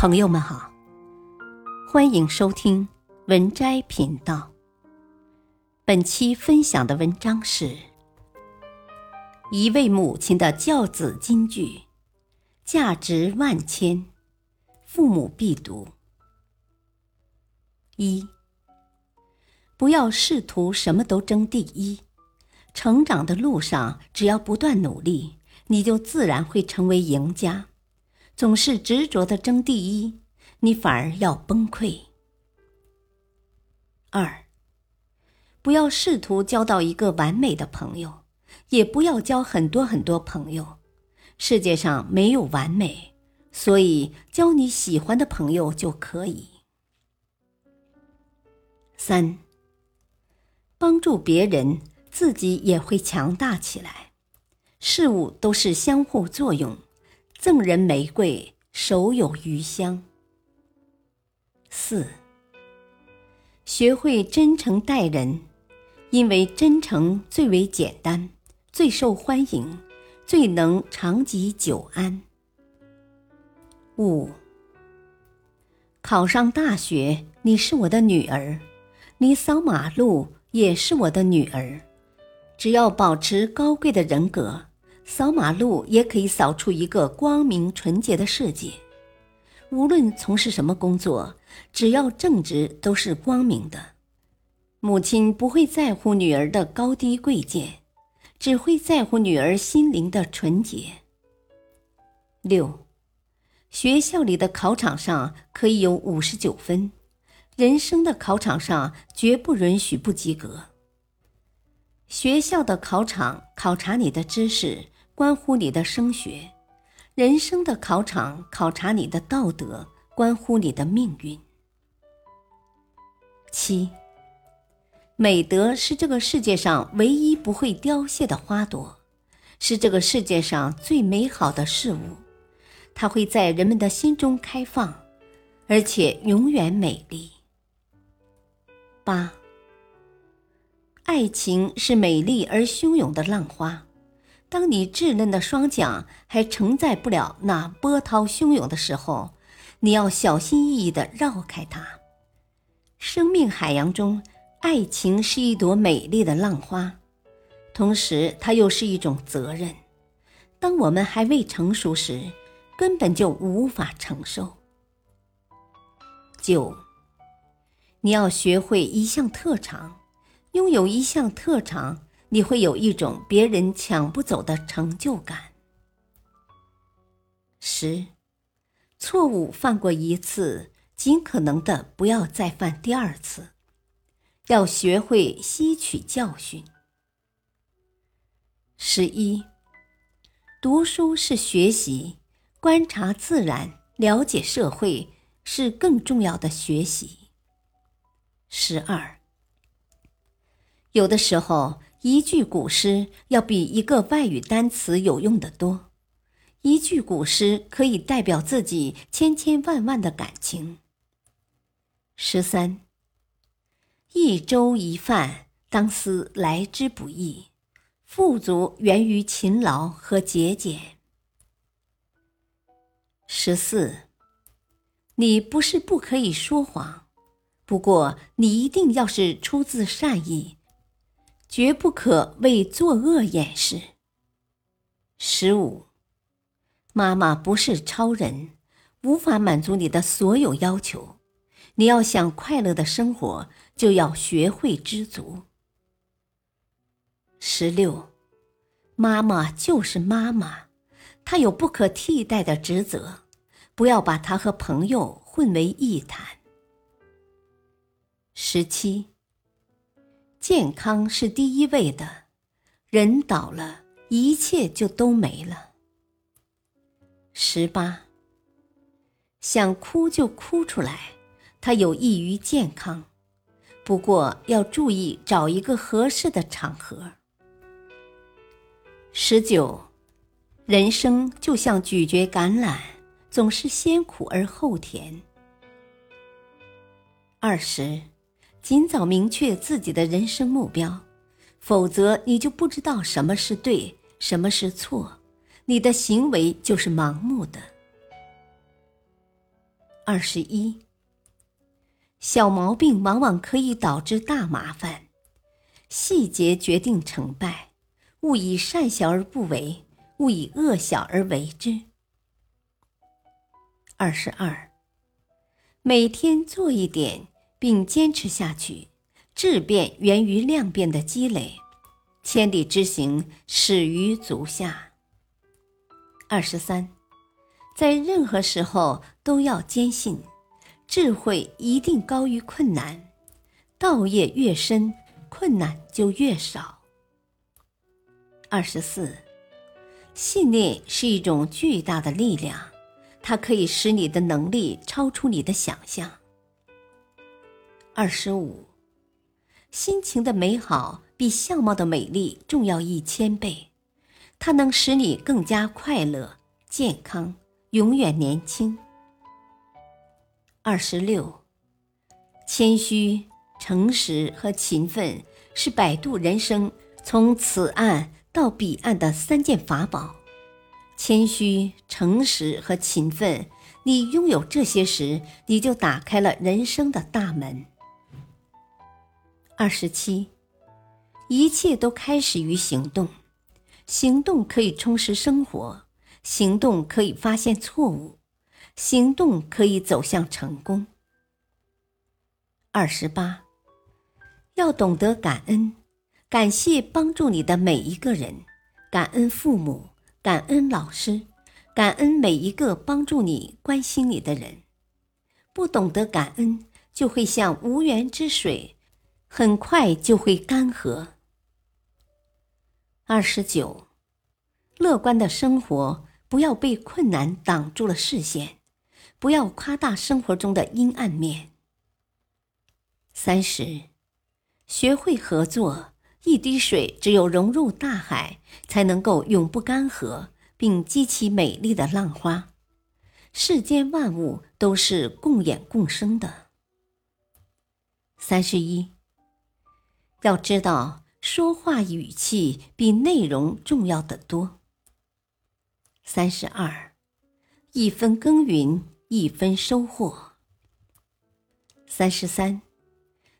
朋友们好，欢迎收听文摘频道。本期分享的文章是一位母亲的教子金句，价值万千，父母必读。一，不要试图什么都争第一，成长的路上，只要不断努力，你就自然会成为赢家。总是执着的争第一，你反而要崩溃。二，不要试图交到一个完美的朋友，也不要交很多很多朋友。世界上没有完美，所以交你喜欢的朋友就可以。三，帮助别人，自己也会强大起来。事物都是相互作用。赠人玫瑰，手有余香。四，学会真诚待人，因为真诚最为简单，最受欢迎，最能长吉久安。五，考上大学，你是我的女儿，你扫马路也是我的女儿，只要保持高贵的人格。扫马路也可以扫出一个光明纯洁的世界。无论从事什么工作，只要正直，都是光明的。母亲不会在乎女儿的高低贵贱，只会在乎女儿心灵的纯洁。六，学校里的考场上可以有五十九分，人生的考场上绝不允许不及格。学校的考场考察你的知识。关乎你的升学，人生的考场考察你的道德，关乎你的命运。七，美德是这个世界上唯一不会凋谢的花朵，是这个世界上最美好的事物，它会在人们的心中开放，而且永远美丽。八，爱情是美丽而汹涌的浪花。当你稚嫩的双桨还承载不了那波涛汹涌的时候，你要小心翼翼地绕开它。生命海洋中，爱情是一朵美丽的浪花，同时它又是一种责任。当我们还未成熟时，根本就无法承受。九，你要学会一项特长，拥有一项特长。你会有一种别人抢不走的成就感。十，错误犯过一次，尽可能的不要再犯第二次，要学会吸取教训。十一，读书是学习，观察自然，了解社会是更重要的学习。十二，有的时候。一句古诗要比一个外语单词有用的多，一句古诗可以代表自己千千万万的感情。十三，一粥一饭，当思来之不易，富足源于勤劳和节俭。十四，你不是不可以说谎，不过你一定要是出自善意。绝不可为作恶掩饰。十五，妈妈不是超人，无法满足你的所有要求。你要想快乐的生活，就要学会知足。十六，妈妈就是妈妈，她有不可替代的职责，不要把她和朋友混为一谈。十七。健康是第一位的，人倒了，一切就都没了。十八，想哭就哭出来，它有益于健康，不过要注意找一个合适的场合。十九，人生就像咀嚼橄榄，总是先苦而后甜。二十。尽早明确自己的人生目标，否则你就不知道什么是对，什么是错，你的行为就是盲目的。二十一，小毛病往往可以导致大麻烦，细节决定成败，勿以善小而不为，勿以恶小而为之。二十二，每天做一点，并坚持下去，质变源于量变的积累，千里之行始于足下。二十三。在任何时候都要坚信，智慧一定高于困难。道业越深，困难就越少。二十四，信念是一种巨大的力量，它可以使你的能力超出你的想象。二十五，心情的美好比相貌的美丽重要一千倍，它能使你更加快乐、健康。永远年轻。二十六，谦虚、诚实和勤奋是摆渡人生从此岸到彼岸的三件法宝。谦虚、诚实和勤奋，你拥有这些时，你就打开了人生的大门。二十七，一切都开始于行动，行动可以充实生活。行动可以发现错误，行动可以走向成功。二十八，要懂得感恩，感谢帮助你的每一个人，感恩父母，感恩老师，感恩每一个帮助你、关心你的人。不懂得感恩，就会像无源之水，很快就会干涸。二十九，乐观的生活。不要被困难挡住了视线，不要夸大生活中的阴暗面。三十，学会合作，一滴水只有融入大海，才能够永不干涸，并激起美丽的浪花。世间万物都是共演共生的。三十一，要知道，说话语气比内容重要的多。三十二，一分耕耘一分收获。三十三，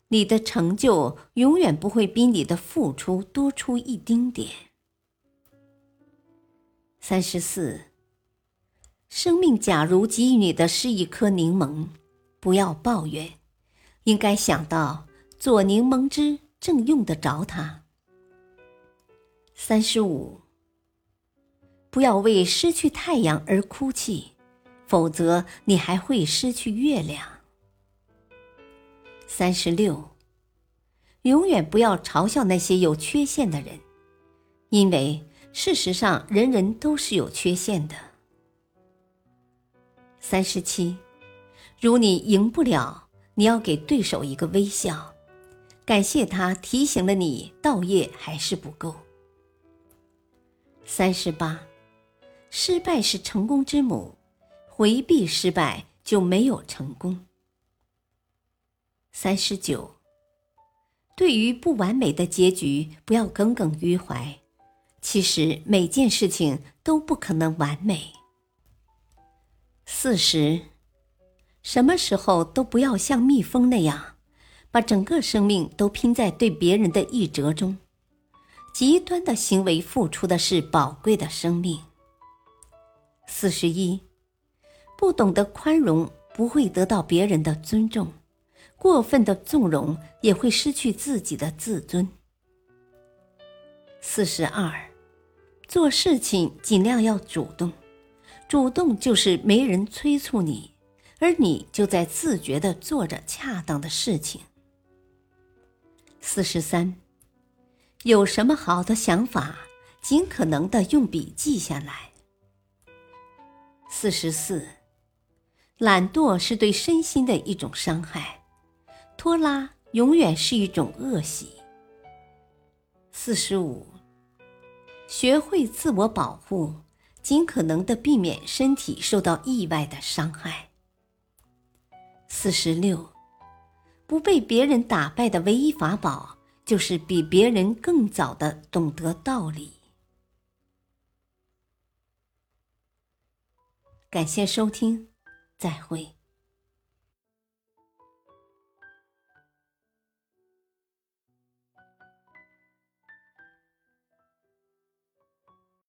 你的成就永远不会比你的付出多出一丁点。三十四，生命假如给予你的是一颗柠檬，不要抱怨，应该想到做柠檬汁正用得着它。三十五。不要为失去太阳而哭泣，否则你还会失去月亮。三十六，永远不要嘲笑那些有缺陷的人，因为事实上人人都是有缺陷的。三十七，如你赢不了，你要给对手一个微笑，感谢他提醒了你，道业还是不够。三十八。失败是成功之母，回避失败就没有成功。三十九，对于不完美的结局，不要耿耿于怀。其实每件事情都不可能完美。四十，什么时候都不要像蜜蜂那样，把整个生命都拼在对别人的一折中。极端的行为付出的是宝贵的生命。四十一，不懂得宽容，不会得到别人的尊重；过分的纵容，也会失去自己的自尊。四十二，做事情尽量要主动，主动就是没人催促你，而你就在自觉的做着恰当的事情。四十三，有什么好的想法，尽可能的用笔记下来。四十四，懒惰是对身心的一种伤害，拖拉永远是一种恶习。四十五，学会自我保护，尽可能的避免身体受到意外的伤害。四十六，不被别人打败的唯一法宝，就是比别人更早的懂得道理。感谢收听，再会。